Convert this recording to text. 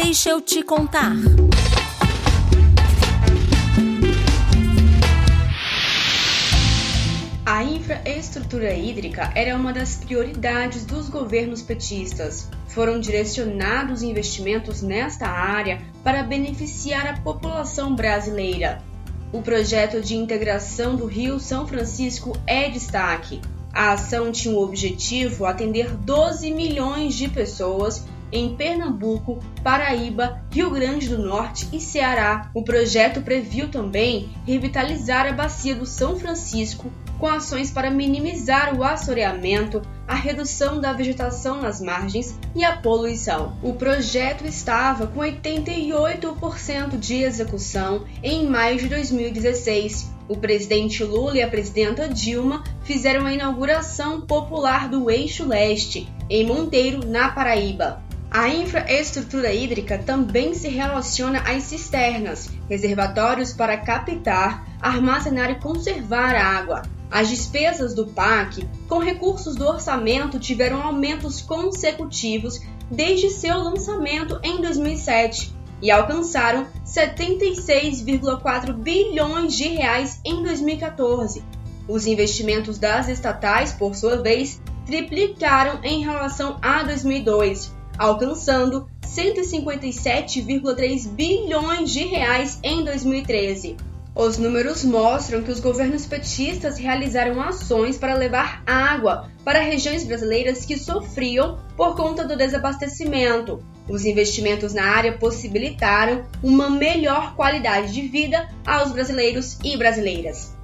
Deixa eu te contar. A infraestrutura hídrica era uma das prioridades dos governos petistas. Foram direcionados investimentos nesta área para beneficiar a população brasileira. O projeto de integração do Rio São Francisco é destaque. A ação tinha o objetivo atender 12 milhões de pessoas em Pernambuco, Paraíba, Rio Grande do Norte e Ceará. O projeto previu também revitalizar a bacia do São Francisco com ações para minimizar o assoreamento, a redução da vegetação nas margens e a poluição. O projeto estava com 88% de execução em maio de 2016. O presidente Lula e a presidenta Dilma fizeram a inauguração popular do Eixo Leste, em Monteiro, na Paraíba. A infraestrutura hídrica também se relaciona às cisternas, reservatórios para captar, armazenar e conservar a água. As despesas do PAC, com recursos do orçamento, tiveram aumentos consecutivos desde seu lançamento em 2007 e alcançaram 76,4 bilhões de reais em 2014. Os investimentos das estatais, por sua vez, triplicaram em relação a 2002 alcançando 157,3 bilhões de reais em 2013. Os números mostram que os governos petistas realizaram ações para levar água para regiões brasileiras que sofriam por conta do desabastecimento. Os investimentos na área possibilitaram uma melhor qualidade de vida aos brasileiros e brasileiras.